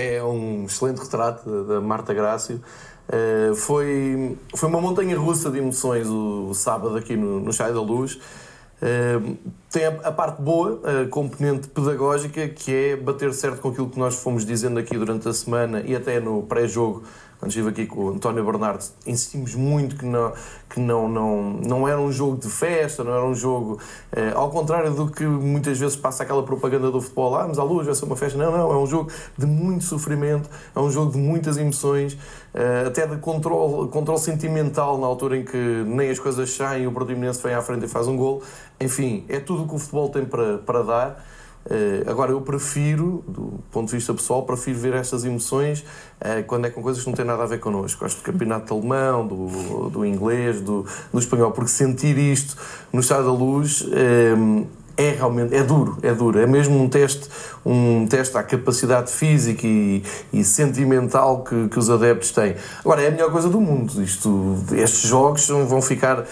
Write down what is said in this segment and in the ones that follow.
É um excelente retrato da Marta Grácio. Uh, foi, foi uma montanha russa de emoções o, o sábado aqui no, no Chai da Luz. Uh, tem a, a, parte boa, a componente pedagógica, que é bater certo com aquilo que nós fomos dizendo aqui durante a semana e até no pré-jogo quando estive aqui com o António Bernardo, insistimos muito que não, que não, não, não era um jogo de festa, não era um jogo. Eh, ao contrário do que muitas vezes passa aquela propaganda do futebol, ah, mas à luz vai ser uma festa. Não, não, é um jogo de muito sofrimento, é um jogo de muitas emoções, eh, até de controle, controle sentimental na altura em que nem as coisas saem e o Portimonense vem à frente e faz um gol. Enfim, é tudo o que o futebol tem para, para dar. Uh, agora, eu prefiro, do ponto de vista pessoal, prefiro ver estas emoções uh, quando é com coisas que não têm nada a ver connosco. Gosto do campeonato alemão, do, do inglês, do, do espanhol, porque sentir isto no estado da luz uh, é realmente, é duro, é duro. É mesmo um teste, um teste à capacidade física e, e sentimental que, que, os adeptos têm. Agora, é a melhor coisa do mundo. Isto, estes jogos vão ficar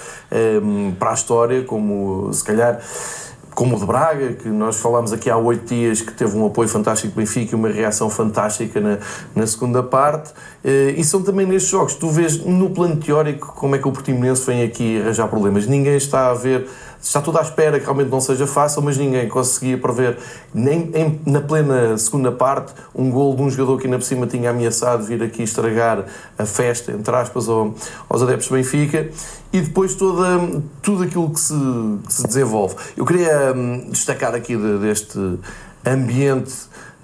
para a história como, se calhar como o de Braga, que nós falámos aqui há oito dias, que teve um apoio fantástico do Benfica e uma reação fantástica na, na segunda parte. Eh, e são também nestes jogos, tu vês no plano teórico como é que o Portimonense vem aqui arranjar problemas. Ninguém está a ver está tudo à espera que realmente não seja fácil, mas ninguém conseguia prever, nem em, na plena segunda parte, um gol de um jogador que ainda por cima tinha ameaçado vir aqui estragar a festa, entre aspas, ao, aos adeptos do Benfica, e depois toda, tudo aquilo que se, que se desenvolve. Eu queria um, destacar aqui de, deste ambiente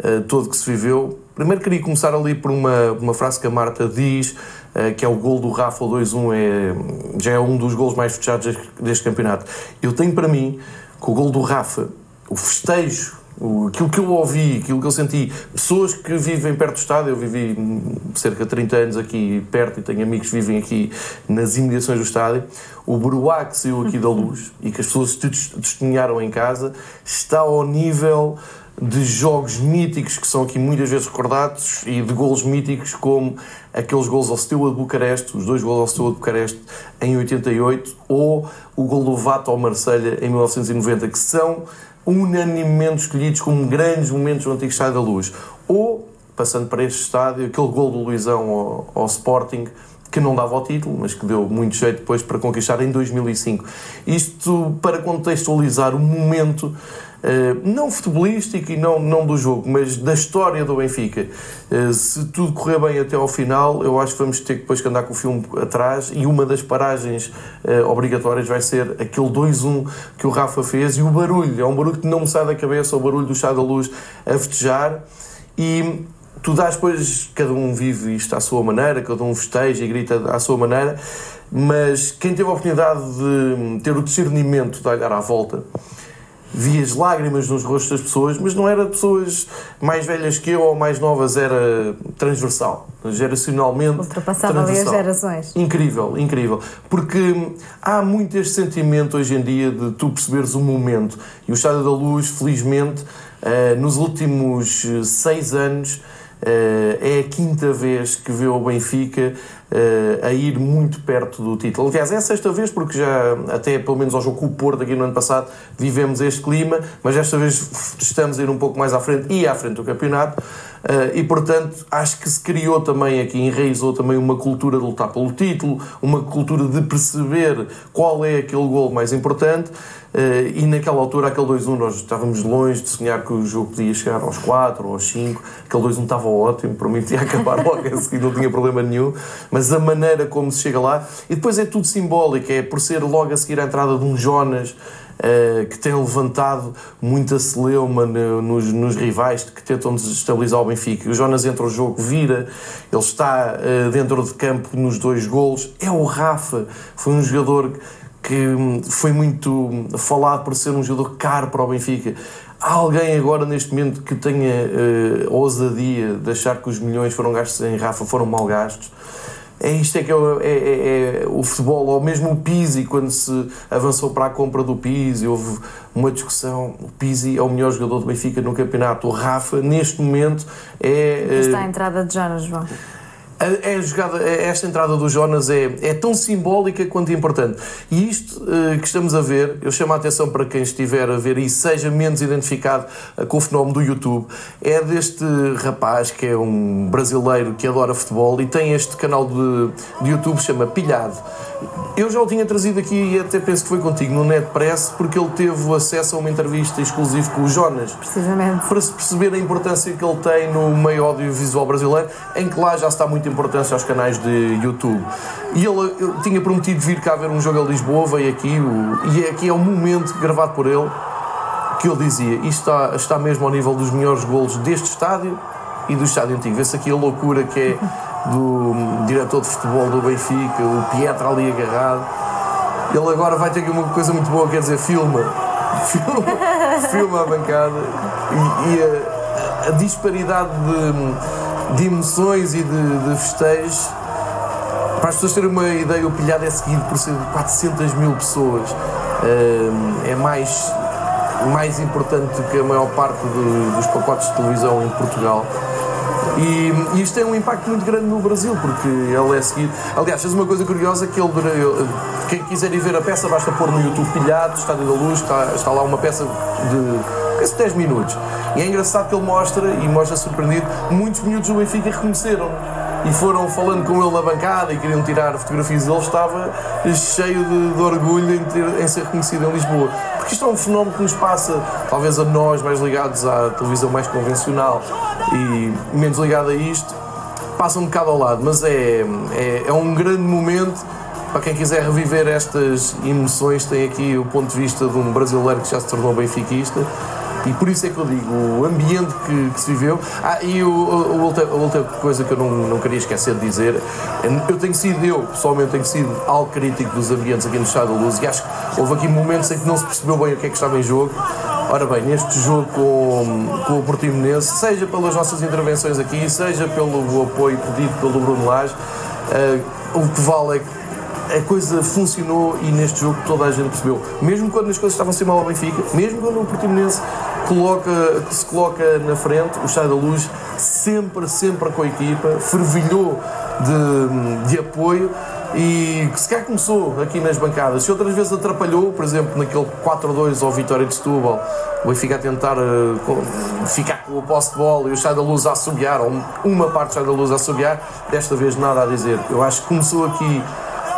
uh, todo que se viveu. Primeiro queria começar ali por uma, uma frase que a Marta diz eh, que é o gol do Rafa 2-1, é, já é um dos gols mais fechados deste campeonato. Eu tenho para mim que o gol do Rafa, o festejo, aquilo que eu ouvi, aquilo que eu senti, pessoas que vivem perto do estádio, eu vivi cerca de 30 anos aqui perto e tenho amigos que vivem aqui nas imediações do estádio, o Bruá que saiu aqui da luz e que as pessoas testemunharam em casa, está ao nível de jogos míticos que são aqui muitas vezes recordados e de golos míticos como aqueles gols ao Steaua de Bucareste, os dois gols ao Steaua de Bucareste em 88 ou o gol do Vato ao Marselha em 1990, que são unanimemente escolhidos como grandes momentos do antigo Estádio da Luz. Ou, passando para este estádio, aquele gol do Luizão ao, ao Sporting, que não dava o título, mas que deu muito jeito depois para conquistar em 2005. Isto para contextualizar o momento não futebolístico e não, não do jogo, mas da história do Benfica. Uh, se tudo correr bem até ao final, eu acho que vamos ter depois que andar com o filme atrás e uma das paragens uh, obrigatórias vai ser aquele 2-1 que o Rafa fez e o barulho, é um barulho que não me sai da cabeça, o barulho do chá da luz a festejar e tu dás depois, cada um vive isto à sua maneira, cada um festeja e grita à sua maneira, mas quem teve a oportunidade de ter o discernimento de olhar à volta vias lágrimas nos rostos das pessoas, mas não era pessoas mais velhas que eu ou mais novas, era transversal, geracionalmente. Ultrapassava ali as gerações. Incrível, incrível. Porque há muito este sentimento hoje em dia de tu perceberes o momento. E o Estado da Luz, felizmente, eh, nos últimos seis anos, eh, é a quinta vez que vê o Benfica a ir muito perto do título. Aliás, é a sexta vez, porque já até pelo menos ao jogo com o Porto aqui no ano passado vivemos este clima, mas desta vez estamos a ir um pouco mais à frente e à frente do campeonato. Uh, e portanto acho que se criou também aqui, enraizou também uma cultura de lutar pelo título, uma cultura de perceber qual é aquele gol mais importante. Uh, e naquela altura, aquele 2-1, nós estávamos longe de sonhar que o jogo podia chegar aos 4 ou aos 5. Aquele 2-1 estava ótimo, para mim acabar logo a seguir, não tinha problema nenhum mas a maneira como se chega lá. E depois é tudo simbólico, é por ser logo a seguir a entrada de um Jonas. Uh, que tem levantado muita celeuma nos, nos, rivais que tentam desestabilizar o Benfica. O Jonas entra o jogo, vira, ele está uh, dentro de campo nos dois golos. É o Rafa, foi um jogador que foi muito falado por ser um jogador caro para o Benfica. Há alguém agora neste momento que tenha uh, ousadia de achar que os milhões foram gastos em Rafa foram mal gastos? É isto é que é, é, é, é, o futebol, ou mesmo o Pizzi, quando se avançou para a compra do Pizzi, houve uma discussão, o Pizzi é o melhor jogador do Benfica no campeonato, o Rafa, neste momento, é... Está a entrada de Jonas, João. É jogada, esta entrada do Jonas é, é tão simbólica quanto importante. E isto uh, que estamos a ver, eu chamo a atenção para quem estiver a ver e seja menos identificado uh, com o fenómeno do YouTube, é deste rapaz que é um brasileiro que adora futebol e tem este canal de, de YouTube chama Pilhado. Eu já o tinha trazido aqui e até penso que foi contigo no NetPress porque ele teve acesso a uma entrevista exclusiva com o Jonas. Precisamente. Para se perceber a importância que ele tem no meio audiovisual brasileiro, em que lá já está muita importância aos canais de YouTube. E ele, ele tinha prometido vir cá ver um jogo a Lisboa, veio aqui, o, e aqui é um momento gravado por ele que ele dizia: Isto está, está mesmo ao nível dos melhores golos deste estádio e do estádio antigo. Vê-se aqui a loucura que é do diretor de futebol do Benfica, o Pietro ali agarrado. Ele agora vai ter aqui uma coisa muito boa, quer dizer, filma. Filma, filma a bancada e, e a, a, disparidade de, de emoções e de, de festejos. Para as pessoas terem uma ideia, o pilhado é seguido por cerca de 400 mil pessoas. É mais, mais importante do que a maior parte dos pacotes de televisão em Portugal. E, e isto tem um impacto muito grande no Brasil, porque ele é seguido. Aliás, fez uma coisa curiosa que ele, quem quiser ir ver a peça, basta pôr no YouTube pilhado, Estádio da Luz, está, está lá uma peça de 10 minutos. E é engraçado que ele mostra, e mostra surpreendido, muitos minutos do Benfica reconheceram e foram falando com ele na bancada e queriam tirar fotografias ele estava cheio de, de orgulho em, ter, em, ser reconhecido em Lisboa. Porque isto é um fenómeno que nos passa, talvez a nós mais ligados à televisão mais convencional e menos ligado a isto, passa um bocado ao lado, mas é, é, é um grande momento para quem quiser reviver estas emoções, tem aqui o ponto de vista de um brasileiro que já se tornou benfiquista e por isso é que eu digo, o ambiente que, que se viveu. Ah, e o, o, a outra coisa que eu não, não queria esquecer de dizer, eu tenho sido, eu pessoalmente tenho sido algo crítico dos ambientes aqui no Estado da Luz e acho que houve aqui momentos em que não se percebeu bem o que é que estava em jogo. Ora bem, neste jogo com, com o Portimonense, seja pelas nossas intervenções aqui, seja pelo apoio pedido pelo Bruno Lage, uh, o que vale é que a coisa funcionou e neste jogo toda a gente percebeu. Mesmo quando as coisas estavam a ser mal ao Benfica, mesmo quando o Portimonense coloca, se coloca na frente, o Estado da Luz sempre, sempre com a equipa, fervilhou de, de apoio e que se calhar começou aqui nas bancadas. Se outras vezes atrapalhou, por exemplo, naquele 4-2 ao Vitória de Setúbal, o Benfica a tentar uh, ficar com o posse de bola e o Chá da Luz a assobiar, ou uma parte do Chá da Luz a assobiar, desta vez nada a dizer. Eu acho que começou aqui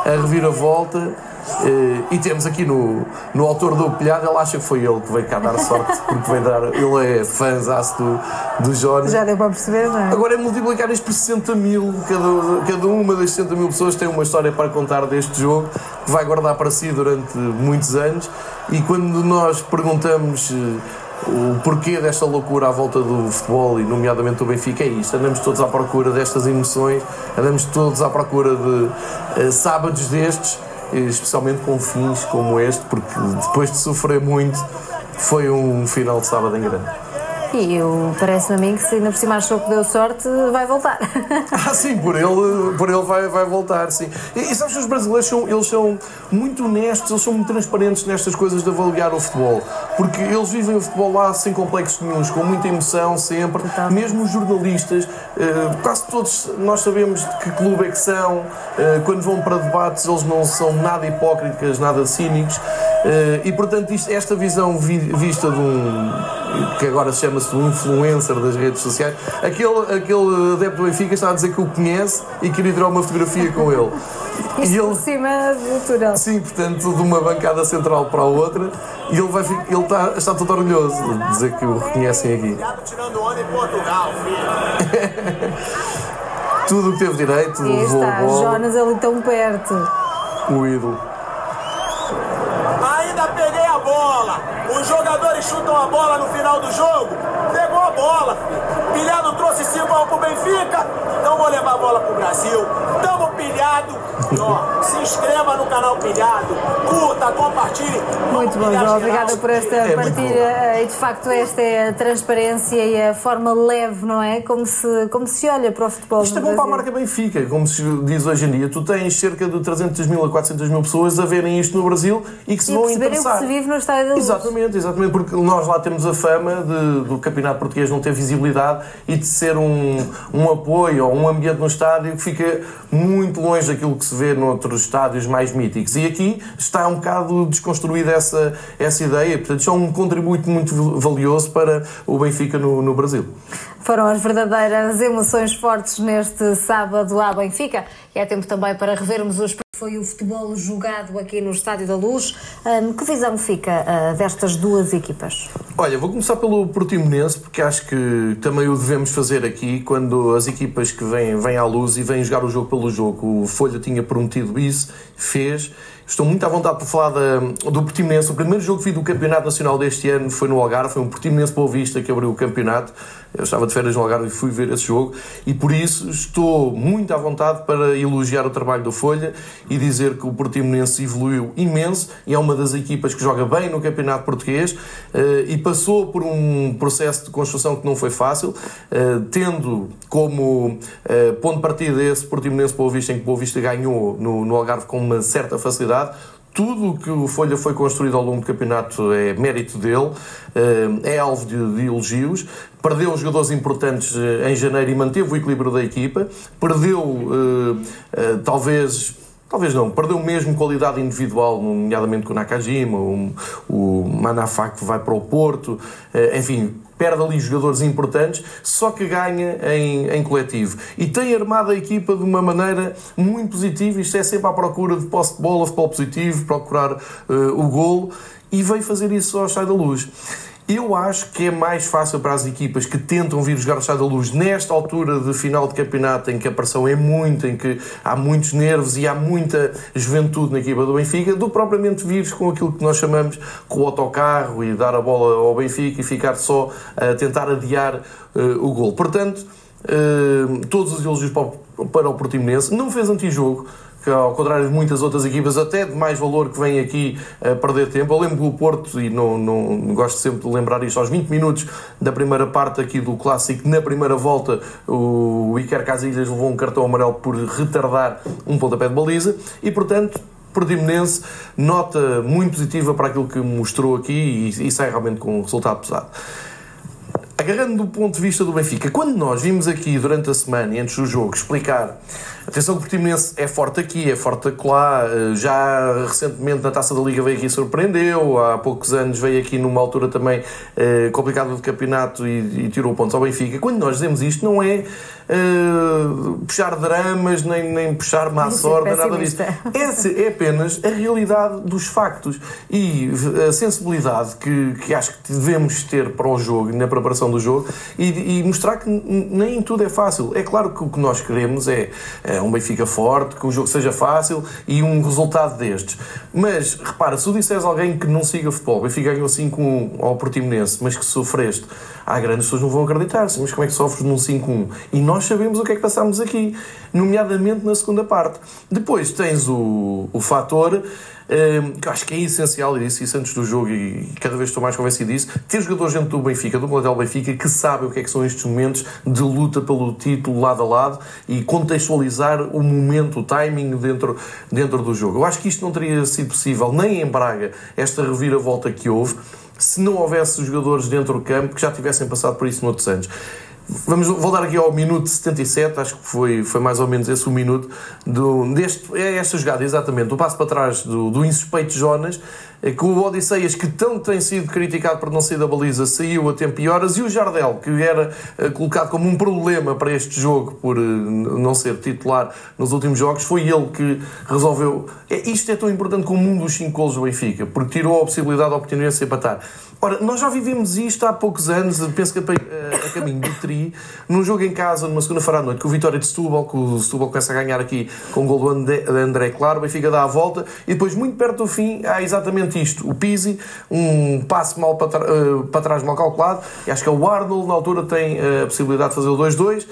a reviravolta. Uh, e temos aqui no, no autor do Pilhado, ele acha que foi ele que veio cá dar sorte, porque veio dar. Ele é fãzaço do, do Jonas. Já deu para perceber, não é? Agora é multiplicar isto por 60 mil, cada, cada uma das 60 mil pessoas tem uma história para contar deste jogo, que vai guardar para si durante muitos anos. E quando nós perguntamos. O porquê desta loucura à volta do futebol e, nomeadamente, do Benfica é isto. Andamos todos à procura destas emoções, andamos todos à procura de uh, sábados destes, especialmente com fins como este, porque depois de sofrer muito, foi um final de sábado em grande. E eu parece-me a mim que se ainda por cima achou que deu sorte, vai voltar. ah, sim, por ele, por ele vai, vai voltar, sim. E, e sabes que os brasileiros são, eles são muito honestos, eles são muito transparentes nestas coisas de avaliar o futebol. Porque eles vivem o futebol lá sem complexos nenhums, com muita emoção sempre. Mesmo os jornalistas, eh, quase todos nós sabemos de que clube é que são, eh, quando vão para debates eles não são nada hipócritas, nada cínicos. Eh, e portanto, isto, esta visão vi, vista de um que agora chama-se o influencer das redes sociais, aquele, aquele adepto do Benfica está a dizer que o conhece e queria tirar uma fotografia com ele. Isto e ele, por cima do túnel. Sim, portanto, de uma bancada central para a outra, e ele, vai, ele está, está todo orgulhoso de dizer que o reconhecem aqui. tirando onda em Portugal, filho. Tudo o que teve direito, e está, Jonas ali tão perto. O ídolo. Os jogadores chutam a bola no final do jogo. Pegou a bola, filho. Pilhado trouxe 5 para pro Benfica. Então vou levar a bola pro Brasil. Tamo pilhado. Se inscreva no canal Pilhado, curta, compartilhe. Muito bom, João. Obrigada por esta É partilha. E de facto, esta é a transparência e a forma leve, não é? Como se, como se olha para o futebol. Isto é bom para a marca Benfica, como se diz hoje em dia. Tu tens cerca de 300 mil a 400 mil pessoas a verem isto no Brasil e que se E vão o que interessar. se vive no Estádio da Luz. Exatamente, exatamente, porque nós lá temos a fama de, do campeonato português não ter visibilidade e de ser um, um apoio ou um ambiente no estádio que fica muito longe daquilo que se vê noutros estádios mais míticos. E aqui está um bocado desconstruída essa, essa ideia, portanto, isto é um contributo muito valioso para o Benfica no, no Brasil. Foram as verdadeiras emoções fortes neste sábado à Benfica. E é tempo também para revermos os foi o futebol jogado aqui no Estádio da Luz. Hum, que visão fica ah, destas duas equipas? Olha, vou começar pelo Portimonense, porque acho que também o devemos fazer aqui quando as equipas que vêm, vêm à luz e vêm jogar o jogo pelo jogo. O Folha tinha prometido isso, fez. Estou muito à vontade por falar da, do Portimonense. O primeiro jogo que vi do Campeonato Nacional deste ano foi no Algarve, foi um Portimonense Boa Vista que abriu o campeonato. Eu estava de férias no Algarve e fui ver esse jogo e por isso estou muito à vontade para elogiar o trabalho do Folha e dizer que o Portimonense evoluiu imenso e é uma das equipas que joga bem no Campeonato Português eh, e passou por um processo de construção que não foi fácil, eh, tendo como eh, ponto de partida esse Portimonense Boa Vista em que Boa Vista ganhou no, no Algarve com uma certa facilidade. Tudo o que o Folha foi construído ao longo do campeonato é mérito dele, é alvo de, de elogios. Perdeu jogadores importantes eh, em janeiro e manteve o equilíbrio da equipa. Perdeu, eh, eh, talvez, talvez não, perdeu mesmo qualidade individual, nomeadamente com o Nakajima, o, o Manafá que vai para o Porto, eh, enfim, perde ali jogadores importantes, só que ganha em, em coletivo. E tem armado a equipa de uma maneira muito positiva, isto é sempre à procura de posse de bola, futebol positivo, procurar eh, o golo, e veio fazer isso ao Estádio da Luz. Eu acho que é mais fácil para as equipas que tentam vir jogar o Estádio da Luz nesta altura de final de campeonato, em que a pressão é muito, em que há muitos nervos e há muita juventude na equipa do Benfica, do propriamente vir com aquilo que nós chamamos com o autocarro e dar a bola ao Benfica e ficar só a tentar adiar eh, o gol. Portanto, eh, todos os elogios para o, Portimonense. Não fez antijogo que ao contrário de muitas outras equipas, até de mais valor que vêm aqui a perder tempo. Eu lembro do Porto, e não, não gosto sempre de lembrar isto, aos 20 minutos da primeira parte aqui do Clássico, na primeira volta, o Iker Casillas levou um cartão amarelo por retardar um pontapé de baliza, e portanto, Portimonense, nota muito positiva para aquilo que mostrou aqui e, e sai realmente com um resultado pesado. Agarrando do ponto de vista do Benfica, quando nós vimos aqui durante a semana e antes do jogo explicar atenção que o Portimonense é forte aqui, é forte acolá, já recentemente na Taça da Liga veio aqui e surpreendeu, há poucos anos veio aqui numa altura também eh, complicada do campeonato e, e, tirou pontos ao Benfica. Quando nós dizemos isto, não é eh, puxar dramas, nem, nem puxar má sorte, nada disso. É, é apenas a realidade dos factos e a sensibilidade que, que acho que devemos ter para o jogo, na preparação do jogo, e, e mostrar que nem tudo é fácil. É claro que o que nós queremos é, é um Benfica forte, que o jogo seja fácil e um resultado destes. Mas, repara, se tu disseres alguém que não siga futebol, Benfica ganhou 5-1 ao Portimonense, mas que sofreste, há grandes pessoas não vão acreditar. Mas como é que sofres num 5-1? E nós sabemos o que é que passámos aqui, nomeadamente na segunda parte. Depois tens o, o fator que eu acho que é essencial, e disse isso antes do jogo e cada vez estou mais convencido disso, ter jogadores dentro do Benfica, do plantel Benfica, que sabem o que é que são estes momentos de luta pelo título lado a lado e contextualizar o momento, o timing dentro, dentro do jogo. Eu acho que isto não teria sido possível nem em Braga, esta reviravolta que houve, se não houvesse jogadores dentro do campo que já tivessem passado por isso noutros anos. Vamos voltar aqui ao minuto 77, acho que foi, foi mais ou menos esse o minuto do, deste, é esta jogada, exatamente, o passo para trás do, do insuspeito Jonas, que o Odisseias, que tanto tem sido criticado por não sair da baliza, saiu a tempo e horas, e o Jardel, que era colocado como um problema para este jogo por não ser titular nos últimos jogos, foi ele que resolveu. É, isto é tão importante como um dos cinco golos do Benfica, porque tirou a possibilidade da oportunidade de empatar. Ora, nós já vivemos isto há poucos anos, penso que a, a caminho do Tri, num jogo em casa, numa segunda-feira à noite, com o Vitória de Setúbal, que o Setúbal começa a ganhar aqui com o gol do André, André Claro, o Benfica dá a volta, e depois, muito perto do fim, há exatamente isto. O Pizzi, um passo mal para, uh, para trás mal calculado, e acho que é o Arnold, na altura, tem a possibilidade de fazer o 2-2,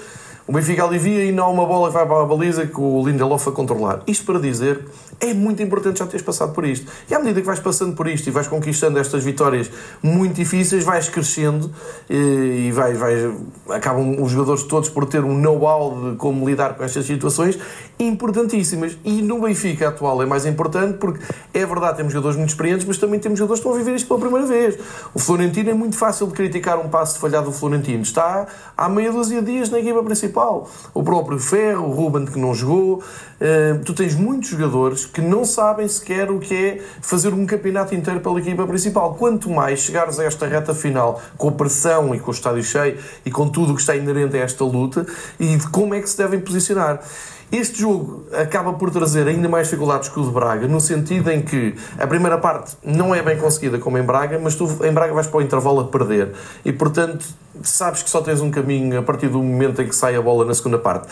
O Benfica alivia e não uma bola que vai para a baliza que o Lindelof a controlar. Isto para dizer, é muito importante já teres passado por isto. E à medida que vais passando por isto e vais conquistando estas vitórias muito difíceis, vais crescendo e vais, vais, acabam os jogadores todos por ter um know-how de como lidar com estas situações importantíssimas. E no Benfica atual é mais importante porque é verdade, temos jogadores muito experientes, mas também temos jogadores que estão a viver isto pela primeira vez. O Florentino é muito fácil de criticar um passo falhado do Florentino. Está há meia dúzia de dias na equipa principal. O próprio Ferro, o Ruben que não jogou. Uh, tu tens muitos jogadores que não sabem sequer o que é fazer um campeonato inteiro pela equipa principal. Quanto mais chegares a esta reta final com a pressão e com o estádio cheio e com tudo o que está inerente a esta luta e de como é que se devem posicionar. Este jogo acaba por trazer ainda mais dificuldades que o de Braga, no sentido em que a primeira parte não é bem conseguida como em Braga, mas tu em Braga vais para o intervalo a perder. E portanto, sabes que só tens um caminho a partir do momento em que sai a bola na segunda parte.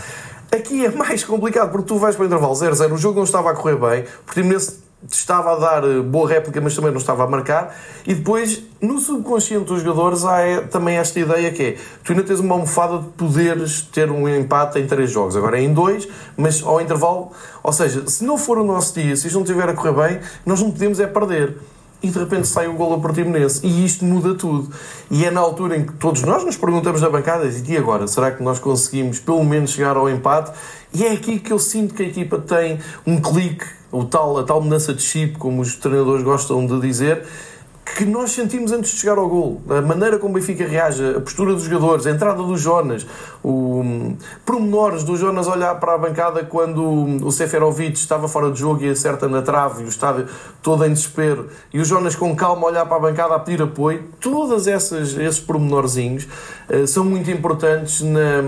Aqui é mais complicado porque tu vais para o intervalo 0-0, o jogo não estava a correr bem, o Portimonense estava a dar eh, boa réplica, mas também não estava a marcar. E depois, no subconsciente dos jogadores, há é, também esta ideia que é: tu ainda tens uma almofada de poderes ter um empate em três jogos. Agora é em dois, mas ao intervalo. Ou seja, se não for o nosso dia, se isto não estiver a correr bem, nós não podemos é perder. E de repente sai o golo a Portimonense. E isto muda tudo. E é na altura em que todos nós nos perguntamos na bancada: e agora? Será que nós conseguimos pelo menos chegar ao empate? E é aqui que eu sinto que a equipa tem um clique o tal, a tal mudança de chip, como os treinadores gostam de dizer, que nós sentimos antes de chegar ao gol. A maneira como o Benfica reage, a postura dos jogadores, a entrada do Jonas, o um, pormenores do Jonas olhar para a bancada quando o Seferovic estava fora de jogo e acerta na trave e o estádio todo em desespero, e o Jonas com calma olhar para a bancada a pedir apoio, todos esses pormenorzinhos uh, são muito importantes na,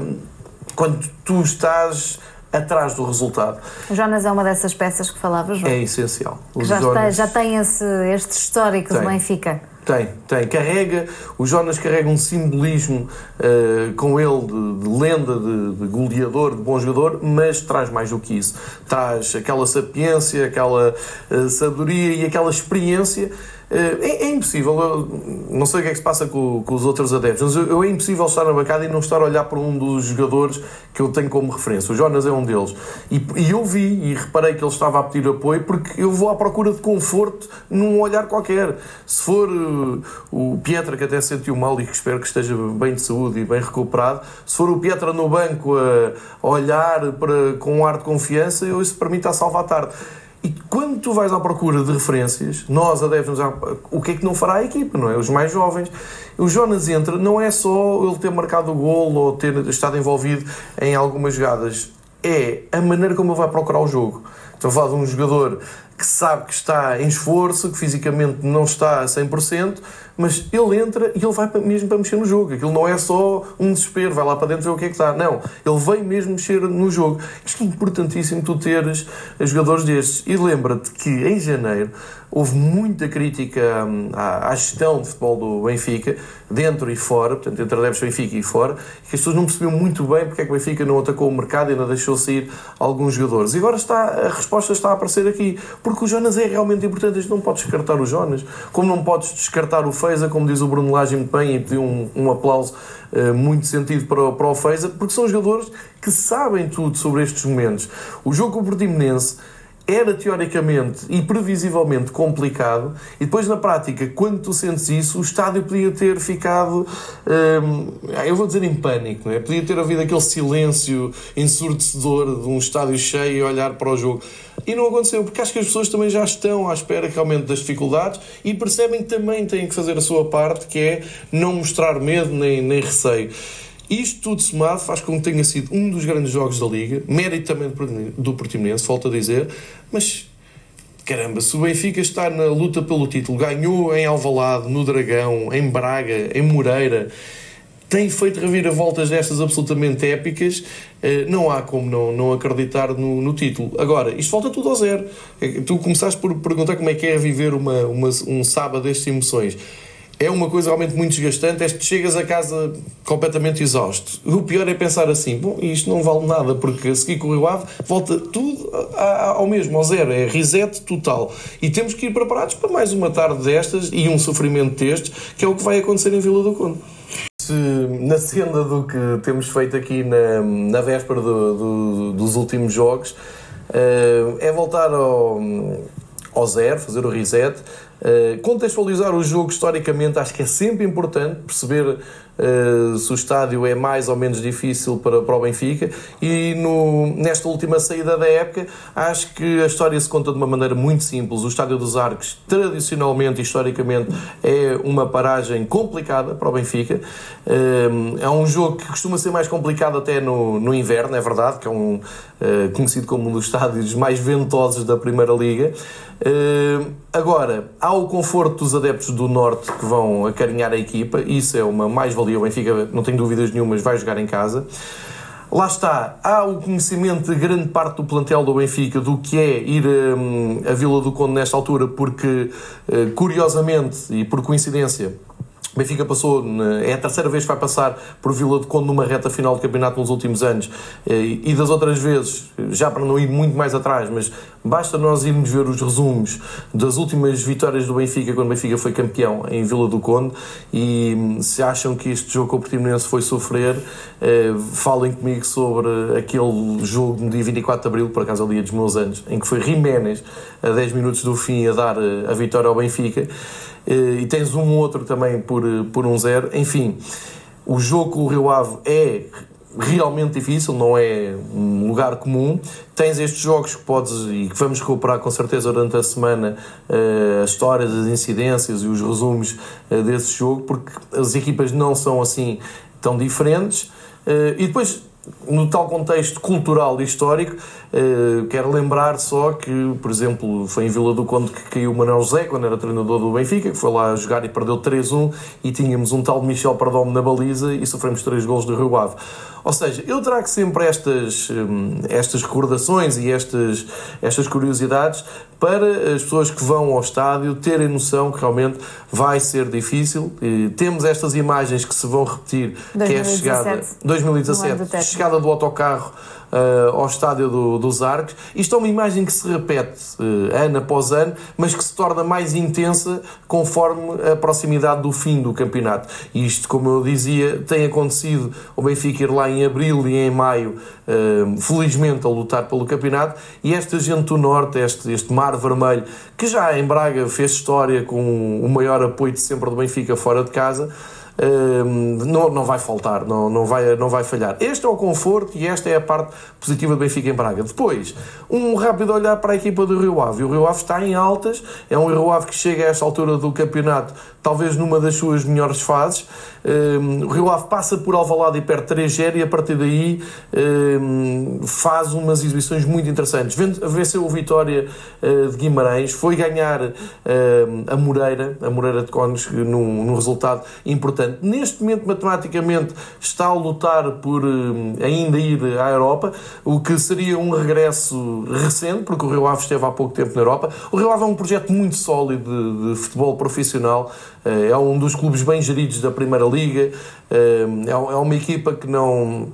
quando tu estás atrás do resultado. O Jonas é uma dessas peças que falavas, João? É essencial. já, Jonas... tem, já tem esse, este histórico tem. do Benfica. Tem, tem. Carrega, o Jonas carrega um simbolismo uh, com ele de, de lenda, de, de, goleador, de bom jogador, mas traz mais do que isso. Traz aquela sapiência, aquela uh, sabedoria e aquela experiência é, é, impossível, eu não sei o que é que se passa com, com os outros adeptos, mas eu, eu, é impossível estar na bancada e não estar a olhar para um dos jogadores que eu tenho como referência. O Jonas é um deles. E, e eu vi e reparei que ele estava a pedir apoio porque eu vou à procura de conforto num olhar qualquer. Se for uh, o Pietra, que até sentiu mal e que espero que esteja bem de saúde e bem recuperado, se for o Pietra no banco a, a olhar para, com um ar de confiança, eu, isso para mim está a salvar a tarde. E quando tu vais à procura de referências, nós adeptos, o que é que não fará a equipa, não é? Os mais jovens. O Jonas entra, não é só ele ter marcado o gol ou ter estado envolvido em algumas jogadas, é a maneira como ele vai procurar o jogo. Estou a falar de um jogador que sabe que está em esforço, que fisicamente não está a 100%, mas ele entra e ele vai mesmo para mexer no jogo. Aquilo não é só um desespero, vai lá para dentro ver o que é que está. Não, ele vem mesmo mexer no jogo. Isto é importantíssimo tu teres jogadores destes. E lembra-te que em janeiro houve muita crítica hum, à, gestão de futebol do Benfica, dentro e fora, portanto, entre adeptos do Benfica e fora, que as pessoas não percebiam muito bem porque é que o Benfica não atacou o mercado e não deixou sair alguns jogadores. E agora está, a resposta está a aparecer aqui, porque o Jonas é realmente importante, gente não pode descartar o Jonas, como não podes descartar o Feiza, como diz o Bruno Lage muito bem, e pediu um, um aplauso uh, muito sentido para, para o Feiza, porque são jogadores que sabem tudo sobre estes momentos. O jogo com o Portimonense era teoricamente e previsivelmente complicado, e depois na prática, quando tu sentes isso, o estádio podia ter ficado, hum, eu vou dizer em pânico, não é? podia ter havido aquele silêncio ensurdecedor de um estádio cheio e olhar para o jogo. E não aconteceu, porque acho que as pessoas também já estão à espera realmente das dificuldades e percebem que também têm que fazer a sua parte, que é não mostrar medo nem, nem receio. Isto tudo somado faz com que tenha sido um dos grandes jogos da Liga, mérito também do Portimonense, volto a dizer, mas caramba, se o Benfica está na luta pelo título, ganhou em Alvalade, no Dragão, em Braga, em Moreira, tem feito reviravoltas destas absolutamente épicas, eh, não há como não, não acreditar no, no, título. Agora, isto volta tudo ao zero. Eh, tu começaste por perguntar como é que é viver uma, uma um sábado destas emoções é uma coisa realmente muito desgastante, é que chegas a casa completamente exausto. O pior é pensar assim, bom, isto não vale nada, porque a seguir com o Rio Ave volta tudo ao mesmo, ao zero, é reset total. E temos que ir preparados para mais uma tarde destas e um sofrimento destes, que é o que vai acontecer em Vila do Conde. na senda do que temos feito aqui na, na véspera do, do, dos últimos jogos, é voltar ao, ao zero, fazer o reset, contextualizar o jogo historicamente, acho que é sempre importante perceber uh, se o estádio é mais ou menos difícil para, para o Benfica. E no, nesta última saída da época, acho que a história se conta de uma maneira muito simples. O Estádio dos Arcos, tradicionalmente, historicamente, é uma paragem complicada para o Benfica. Uh, é um jogo que costuma ser mais complicado até no, no inverno, é verdade, que é um conhecido como um dos estádios mais ventosos da Primeira Liga. Agora, há o conforto dos adeptos do Norte que vão acarinhar a equipa, isso é uma mais-valia. O Benfica, não tenho dúvidas nenhumas, vai jogar em casa. Lá está, há o conhecimento de grande parte do plantel do Benfica do que é ir um, a Vila do Conde nesta altura, porque, uh, curiosamente e por coincidência, Benfica passou, é a terceira vez que vai passar por Vila de Conde numa reta final do campeonato nos últimos anos eh, e das outras vezes, já para não ir muito mais atrás, mas basta nós irmos ver os resumos das últimas vitórias do Benfica quando o Benfica foi campeão em Vila do Conde e hum, se acham que este jogo com o Portimonense foi sofrer, eh, falem comigo sobre aquele jogo no dia 24 de Abril, por acaso é o dia dos meus anos, em que foi Jiménez a 10 minutos do fim a dar eh, a vitória ao Benfica. Eh, e tens um outro também por, eh, por um zero. Enfim, o jogo com o Rio Ave é realmente difícil, não é um lugar comum. Tens estes jogos que podes e que vamos recuperar com certeza durante a semana uh, as histórias, as incidências e os resumos uh, desse jogo, porque as equipas não são assim tão diferentes. Uh, e depois no tal contexto cultural e histórico, quero lembrar só que, por exemplo, foi em Vila do Conde que caiu o Manuel José, quando era treinador do Benfica, que foi lá jogar e perdeu 3-1, e tínhamos um tal Michel Perdomo na baliza e sofremos 3 gols do Rio Ave. Ou seja, eu trago sempre estas, hum, estas recordações e estas, estas curiosidades para as pessoas que vão ao estádio terem noção que realmente vai ser difícil. E temos estas imagens que se vão repetir, 2017, que é a chegada 2017, chegada do autocarro uh, ao estádio do, dos Arcos. Isto é uma imagem que se repete uh, ano após ano, mas que se torna mais intensa conforme a proximidade do fim do campeonato. Isto, como eu dizia, tem acontecido o Benfica ir lá em abril e em maio, uh, felizmente, a lutar pelo campeonato, e esta gente do Norte, este, este mar vermelho, que já em Braga fez história com o maior apoio de sempre do Benfica fora de casa, não, não vai faltar, não, não, vai, não vai falhar. Este é o conforto e esta é a parte positiva do Benfica em Braga. Depois, um rápido olhar para a equipa do Rio Ave. O Rio Ave está em altas, é um Rio Ave que chega a esta altura do campeonato, talvez numa das suas melhores fases. o Rio Ave passa por Alvalade e perde 3-0 e a partir daí faz umas exibições muito interessantes. Venceu o Vitória uh, de Guimarães, foi ganhar a Moreira, a Moreira de Cones, num, num resultado importante Neste momento, matematicamente, está a lutar por eh, ainda ir à Europa, o que seria um regresso recente, porque o Rio Ave esteve há pouco tempo na Europa. O Rio Ave é um projeto muito sólido de, de futebol profissional, eh, é um dos clubes bem geridos da Primeira Liga, eh, é, é uma equipa que não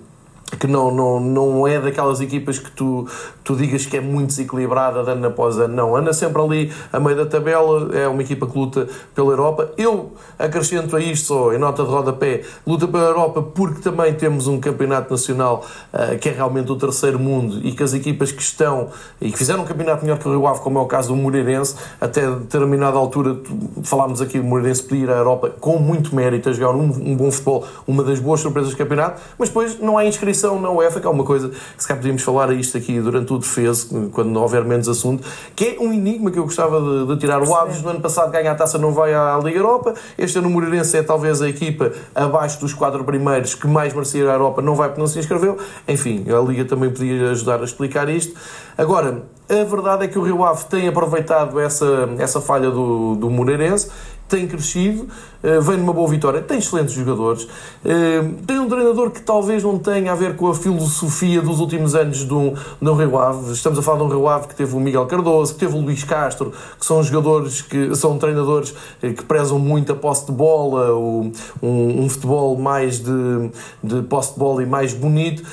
que não, não, não é daquelas equipas que tu, tu digas que é muito desequilibrada de ano após ano, não. Anda sempre ali a meio da tabela, é uma equipa que luta pela Europa. Eu acrescento a isto só, em nota de rodapé, luta pela Europa porque também temos um campeonato nacional uh, que é realmente o terceiro mundo e que as equipas que estão e que fizeram um campeonato melhor que o Rio Ave, como é o caso do Moreirense, até determinada altura, falámos aqui, o Moreirense pedir à Europa com muito mérito a jogar um, um bom futebol, uma das boas surpresas do campeonato, mas depois não há inscrição na UEFA, que é uma coisa que se calhar podíamos falar isto aqui durante o defeso, quando não houver menos assunto, que é um enigma que eu gostava de, de tirar. O Aves no ano passado ganha a taça, não vai à Liga Europa. Este ano o Moreirense é talvez a equipa abaixo dos quatro primeiros que mais merecia a Europa, não vai porque não se inscreveu. Enfim, a Liga também podia ajudar a explicar isto. Agora, a verdade é que o Rio Ave tem aproveitado essa, essa falha do, do Moreirense tem crescido, eh, vem numa boa vitória, tem excelentes jogadores, eh, tem um treinador que talvez não tenha a ver com a filosofia dos últimos anos do, do Rio Ave. Estamos a falar de um Rio Ave que teve o Miguel Cardoso, que teve o Luís Castro, que são jogadores que são treinadores eh, que prezam muito a posse de bola, um, um futebol mais de, de posse de bola e mais bonito.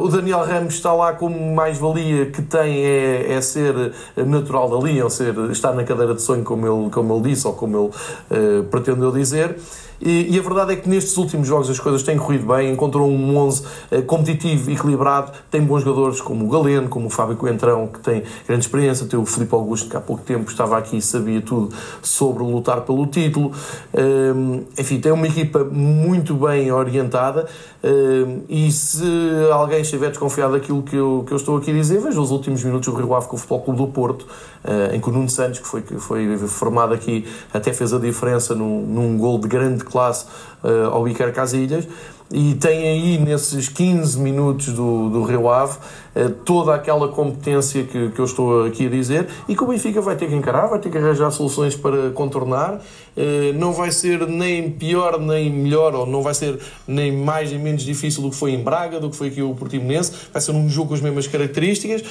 O Daniel Ramos está lá como mais-valia que tem é, é ser natural dali, ou ser, estar na cadeira de sonho, como ele, como ele disse, ou como ele uh, pretendeu dizer. E, a verdade é que nestes últimos jogos as coisas têm corrido bem, encontrou um 11 uh, competitivo, equilibrado, tem bons jogadores como o Galeno, como o Fábio Coentrão, que tem grande experiência, tem o Filipe Augusto, que há pouco tempo estava aqui e sabia tudo sobre lutar pelo título. Uh, enfim, tem uma equipa muito bem orientada uh, e se alguém estiver desconfiado daquilo que eu, que eu estou aqui a dizer, veja os últimos minutos do Rio Ave com o Futebol Clube do Porto, em que o Nuno Santos, que foi, que foi formado aqui, até fez a diferença num, num gol de grande classe uh, ao Iker Casilhas e tem aí nesses 15 minutos do, do Rio Ave uh, toda aquela competência que, que eu estou aqui a dizer e que o Benfica vai ter que encarar, vai ter que arranjar soluções para contornar. Uh, não vai ser nem pior nem melhor, ou não vai ser nem mais nem menos difícil do que foi em Braga, do que foi aqui o Portimonense. Vai ser um jogo com as mesmas características.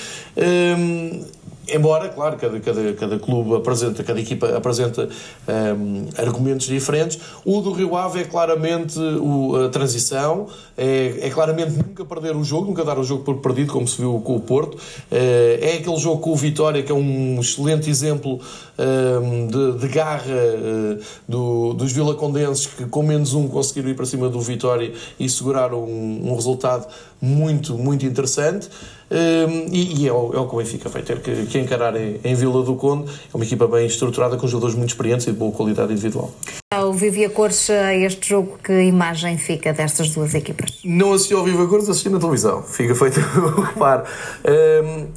Embora, claro, cada, cada, cada clube apresenta, cada equipa apresenta um, argumentos diferentes, o do Rio Ave é claramente o, a transição, é, é, claramente nunca perder o jogo, nunca dar o jogo por perdido, como se viu com o Porto. É, é aquele jogo com o Vitória, que é um excelente exemplo de, de, garra uh, do, dos vilacondenses, que com menos um conseguiram ir para cima do Vitória e seguraram um, um resultado muito, muito interessante. Um, e, e é, o, é o que o Benfica vai ter que, que encarar em, em, Vila do Conde. É uma equipa bem estruturada, com jogadores muito experientes e de boa qualidade individual. O Vivi a Cores, este jogo, que imagem fica destas duas equipas? Não assisti ao Viva Cores, assisti na televisão. Fica feito o reparo. Um,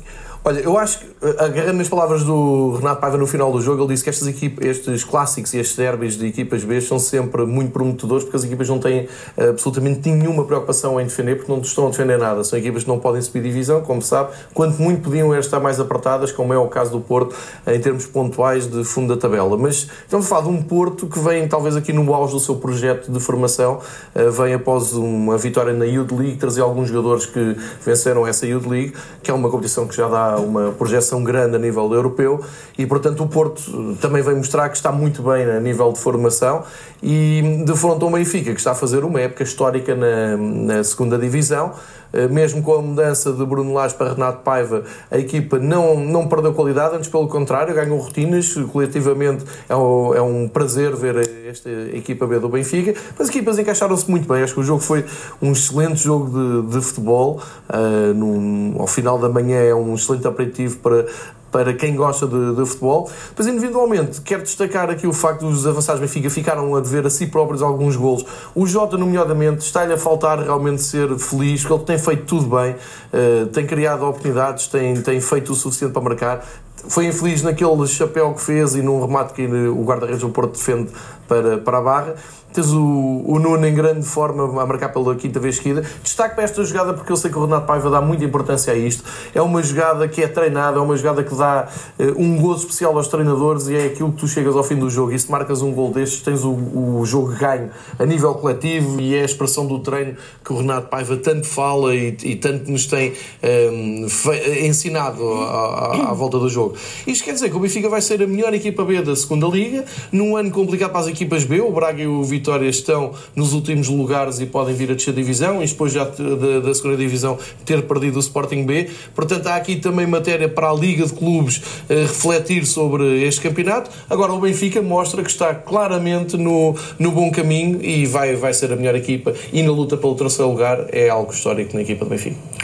Olha, eu acho que, eh, agarrando nas palavras do Renato Paiva no final do jogo, ele disse que estas equipas, estes clássicos e estes derbys de equipas B são sempre muito prometedores porque as equipas não têm uh, absolutamente nenhuma preocupação em defender porque não estão a defender nada. São equipas que não podem subir divisão, como sabe, quanto muito podiam estar mais apertadas, como é o caso do Porto, em termos pontuais de fundo da tabela. Mas estamos a falar de um Porto que vem, talvez aqui no auge do seu projeto de formação, vem após uma vitória na Youth League, trazer alguns jogadores que venceram essa Youth League, que é uma competição que já dá uma projeção grande a nível europeu e, portanto, o Porto também vem mostrar que está muito bem a nível de formação e defrontou o Benfica, que está a fazer uma época histórica na, na segunda divisão. Eh, mesmo com a mudança de Bruno Lage para Renato Paiva, a equipa não, não perdeu qualidade, antes pelo contrário, ganhou rotinas. Coletivamente é um, é um prazer ver esta equipa B do Benfica. As equipas encaixaram-se muito bem. Acho que o jogo foi um excelente jogo de, de futebol. Uh, num, ao final da manhã é um excelente aperitivo para, para quem gosta de, de, futebol. Mas individualmente, quero destacar aqui o facto dos avançados Benfica ficaram a dever a si próprios alguns golos. O Jota, nomeadamente, está-lhe a faltar realmente ser feliz, porque ele tem feito tudo bem, uh, tem criado oportunidades, tem, tem feito o suficiente para marcar. Foi infeliz naquele chapéu que fez e num remate que o guarda-redes do Porto defende para, para a barra. Tens o, o Nuno em grande forma a marcar pela quinta vez seguida. Destaque para esta jogada porque eu sei que o Renato Paiva dá muita importância a isto. É uma jogada que é treinada, é uma jogada que dá uh, um gozo especial aos treinadores e é aquilo que tu chegas ao fim do jogo. E se marcas um gol destes, tens o, o jogo ganho a nível coletivo e é a expressão do treino que o Renato Paiva tanto fala e, e tanto nos tem um, ehm, ensinado à, à, à, volta do jogo. Isto quer dizer que o Benfica vai ser a melhor equipa B da segunda Liga, num ano complicado para as equipas B. O Braga e o Vitória estão nos últimos lugares e podem vir a descer divisão, e depois já da, da segunda divisão ter perdido o Sporting B. Portanto, há aqui também matéria para a Liga de Clubes eh, refletir sobre este campeonato. Agora, o Benfica mostra que está claramente no, no bom caminho e vai, vai ser a melhor equipa. E na luta pelo terceiro lugar é algo histórico na equipa do Benfica.